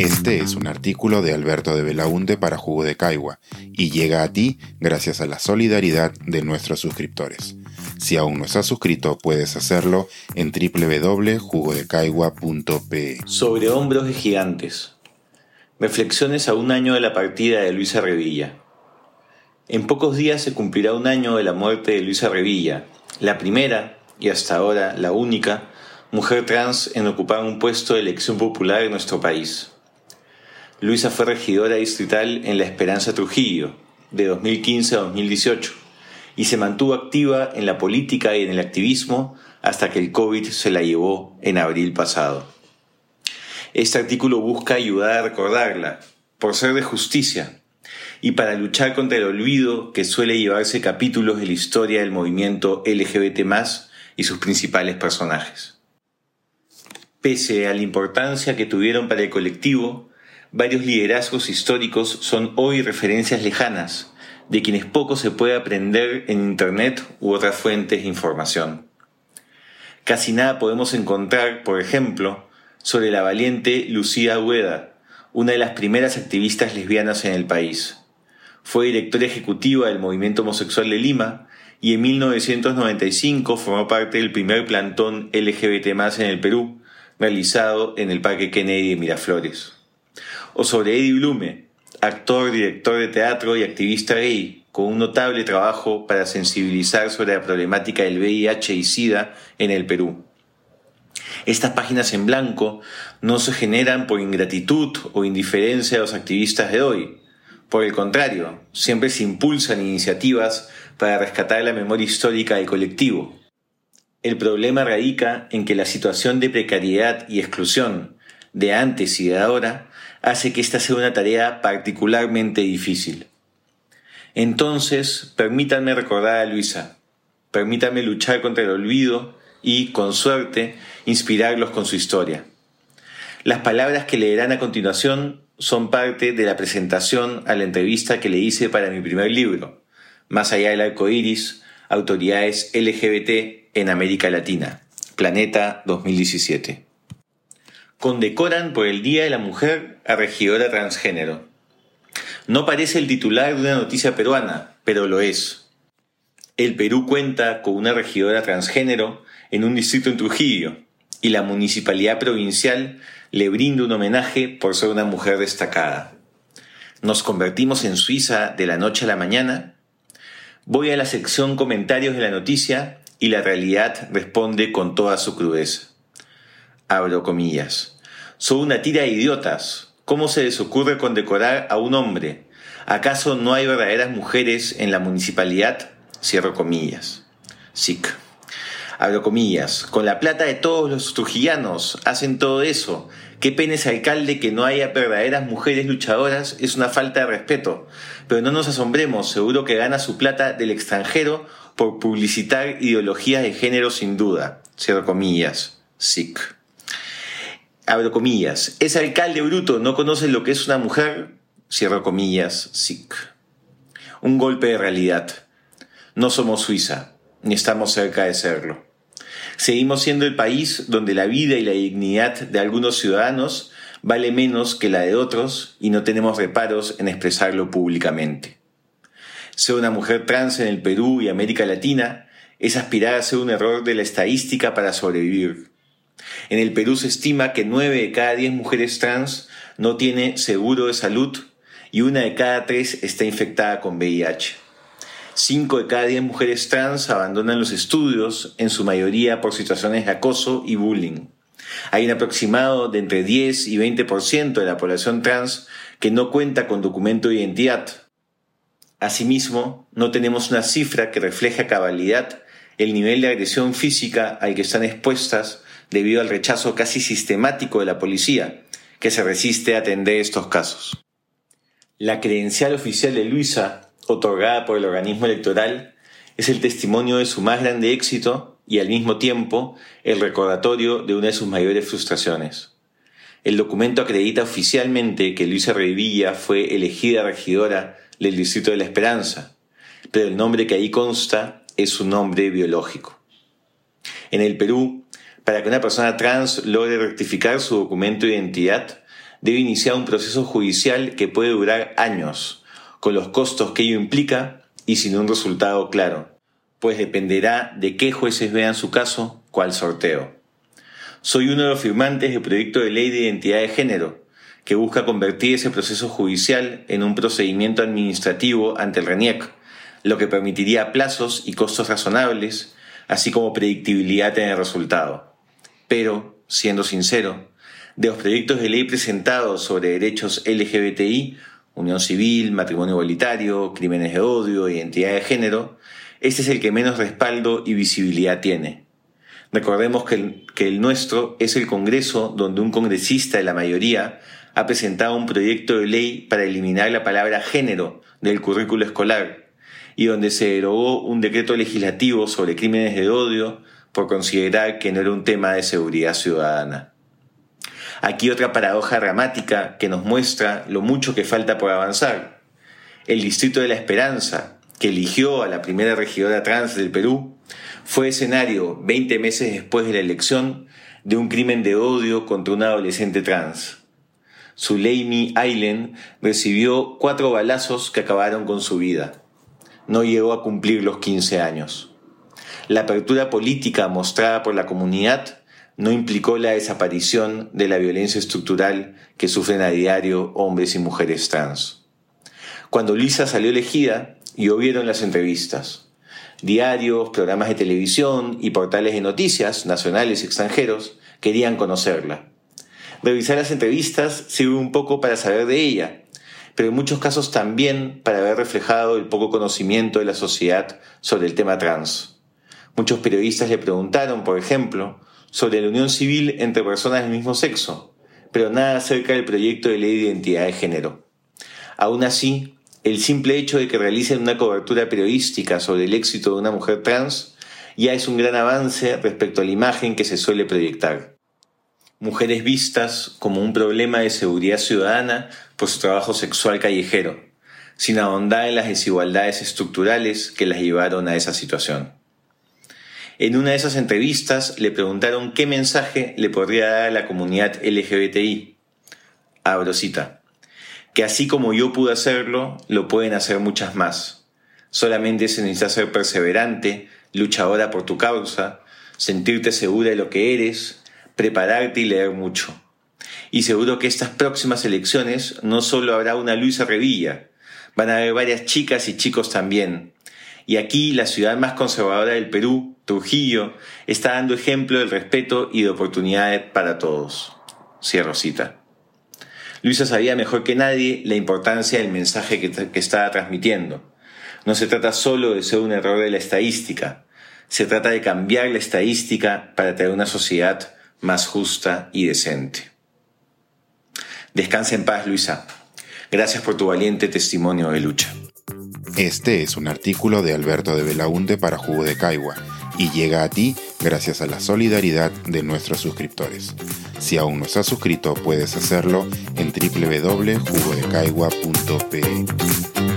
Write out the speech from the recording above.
Este es un artículo de Alberto de Belaunte para Jugo de Caigua y llega a ti gracias a la solidaridad de nuestros suscriptores. Si aún no estás suscrito, puedes hacerlo en www.jugodecaigua.pe. Sobre hombros de gigantes. Reflexiones a un año de la partida de Luisa Revilla. En pocos días se cumplirá un año de la muerte de Luisa Revilla, la primera, y hasta ahora la única, mujer trans en ocupar un puesto de elección popular en nuestro país. Luisa fue regidora distrital en La Esperanza Trujillo, de 2015 a 2018, y se mantuvo activa en la política y en el activismo hasta que el COVID se la llevó en abril pasado. Este artículo busca ayudar a recordarla, por ser de justicia, y para luchar contra el olvido que suele llevarse capítulos de la historia del movimiento LGBT y sus principales personajes. Pese a la importancia que tuvieron para el colectivo, varios liderazgos históricos son hoy referencias lejanas, de quienes poco se puede aprender en Internet u otras fuentes de información. Casi nada podemos encontrar, por ejemplo, sobre la valiente Lucía Hueda, una de las primeras activistas lesbianas en el país. Fue directora ejecutiva del movimiento homosexual de Lima y en 1995 formó parte del primer plantón LGBT en el Perú, realizado en el Parque Kennedy de Miraflores. O sobre Eddie Blume, actor, director de teatro y activista gay, con un notable trabajo para sensibilizar sobre la problemática del VIH y SIDA en el Perú. Estas páginas en blanco no se generan por ingratitud o indiferencia de los activistas de hoy. Por el contrario, siempre se impulsan iniciativas para rescatar la memoria histórica del colectivo, el problema radica en que la situación de precariedad y exclusión de antes y de ahora hace que esta sea una tarea particularmente difícil. Entonces, permítanme recordar a Luisa, permítanme luchar contra el olvido y, con suerte, inspirarlos con su historia. Las palabras que leerán a continuación son parte de la presentación a la entrevista que le hice para mi primer libro, Más allá del arco iris, autoridades LGBT en América Latina, Planeta 2017. Condecoran por el Día de la Mujer a regidora transgénero. No parece el titular de una noticia peruana, pero lo es. El Perú cuenta con una regidora transgénero en un distrito en Trujillo y la municipalidad provincial le brinda un homenaje por ser una mujer destacada. ¿Nos convertimos en Suiza de la noche a la mañana? Voy a la sección comentarios de la noticia y la realidad responde con toda su crudeza. Abro comillas. Son una tira de idiotas. ¿Cómo se les ocurre condecorar a un hombre? ¿Acaso no hay verdaderas mujeres en la municipalidad? Cierro comillas. SIC. Abro comillas. Con la plata de todos los trujillanos hacen todo eso. Qué pena ese alcalde que no haya verdaderas mujeres luchadoras es una falta de respeto. Pero no nos asombremos, seguro que gana su plata del extranjero por publicitar ideologías de género sin duda. Cierro comillas. SIC. Abro comillas. Ese alcalde bruto no conoce lo que es una mujer. Cierro comillas. SIC. Un golpe de realidad. No somos Suiza, ni estamos cerca de serlo. Seguimos siendo el país donde la vida y la dignidad de algunos ciudadanos vale menos que la de otros y no tenemos reparos en expresarlo públicamente. Ser una mujer trans en el Perú y América Latina es aspirar a ser un error de la estadística para sobrevivir. En el Perú se estima que 9 de cada 10 mujeres trans no tiene seguro de salud y una de cada tres está infectada con VIH. 5 de cada 10 mujeres trans abandonan los estudios, en su mayoría por situaciones de acoso y bullying. Hay un aproximado de entre 10 y 20% de la población trans que no cuenta con documento de identidad, Asimismo, no tenemos una cifra que refleje a cabalidad el nivel de agresión física al que están expuestas debido al rechazo casi sistemático de la policía, que se resiste a atender estos casos. La credencial oficial de Luisa, otorgada por el organismo electoral, es el testimonio de su más grande éxito y al mismo tiempo el recordatorio de una de sus mayores frustraciones. El documento acredita oficialmente que Luisa Revilla fue elegida regidora del Distrito de la Esperanza, pero el nombre que ahí consta es su nombre biológico. En el Perú, para que una persona trans logre rectificar su documento de identidad, debe iniciar un proceso judicial que puede durar años, con los costos que ello implica y sin un resultado claro, pues dependerá de qué jueces vean su caso, cuál sorteo. Soy uno de los firmantes del proyecto de ley de identidad de género, que busca convertir ese proceso judicial en un procedimiento administrativo ante el RENIEC, lo que permitiría plazos y costos razonables, así como predictibilidad en el resultado. Pero, siendo sincero, de los proyectos de ley presentados sobre derechos LGBTI, unión civil, matrimonio igualitario, crímenes de odio, identidad de género, este es el que menos respaldo y visibilidad tiene. Recordemos que el, que el nuestro es el Congreso donde un congresista de la mayoría ha presentado un proyecto de ley para eliminar la palabra género del currículo escolar y donde se derogó un decreto legislativo sobre crímenes de odio por considerar que no era un tema de seguridad ciudadana. Aquí otra paradoja dramática que nos muestra lo mucho que falta por avanzar. El Distrito de la Esperanza, que eligió a la primera regidora trans del Perú, fue escenario, 20 meses después de la elección, de un crimen de odio contra una adolescente trans. Suleimi Aylen recibió cuatro balazos que acabaron con su vida. No llegó a cumplir los 15 años. La apertura política mostrada por la comunidad no implicó la desaparición de la violencia estructural que sufren a diario hombres y mujeres trans. Cuando Luisa salió elegida, llovieron las entrevistas. Diarios, programas de televisión y portales de noticias, nacionales y extranjeros, querían conocerla. Revisar las entrevistas sirve un poco para saber de ella, pero en muchos casos también para haber reflejado el poco conocimiento de la sociedad sobre el tema trans. Muchos periodistas le preguntaron, por ejemplo, sobre la unión civil entre personas del mismo sexo, pero nada acerca del proyecto de ley de identidad de género. Aún así, el simple hecho de que realicen una cobertura periodística sobre el éxito de una mujer trans ya es un gran avance respecto a la imagen que se suele proyectar mujeres vistas como un problema de seguridad ciudadana por su trabajo sexual callejero, sin ahondar en las desigualdades estructurales que las llevaron a esa situación. En una de esas entrevistas le preguntaron qué mensaje le podría dar a la comunidad LGBTI. Abro cita. Que así como yo pude hacerlo, lo pueden hacer muchas más. Solamente se necesita ser perseverante, luchadora por tu causa, sentirte segura de lo que eres, prepararte y leer mucho. Y seguro que estas próximas elecciones no solo habrá una Luisa Revilla, van a haber varias chicas y chicos también. Y aquí la ciudad más conservadora del Perú, Trujillo, está dando ejemplo del respeto y de oportunidades para todos. Cierro cita. Luisa sabía mejor que nadie la importancia del mensaje que, estaba transmitiendo. No se trata solo de ser un error de la estadística, se trata de cambiar la estadística para tener una sociedad más justa y decente. Descansa en paz, Luisa. Gracias por tu valiente testimonio de lucha. Este es un artículo de Alberto de Belaunte para Jugo de Caigua y llega a ti gracias a la solidaridad de nuestros suscriptores. Si aún no estás suscrito, puedes hacerlo en www.jugodecaigua.pe.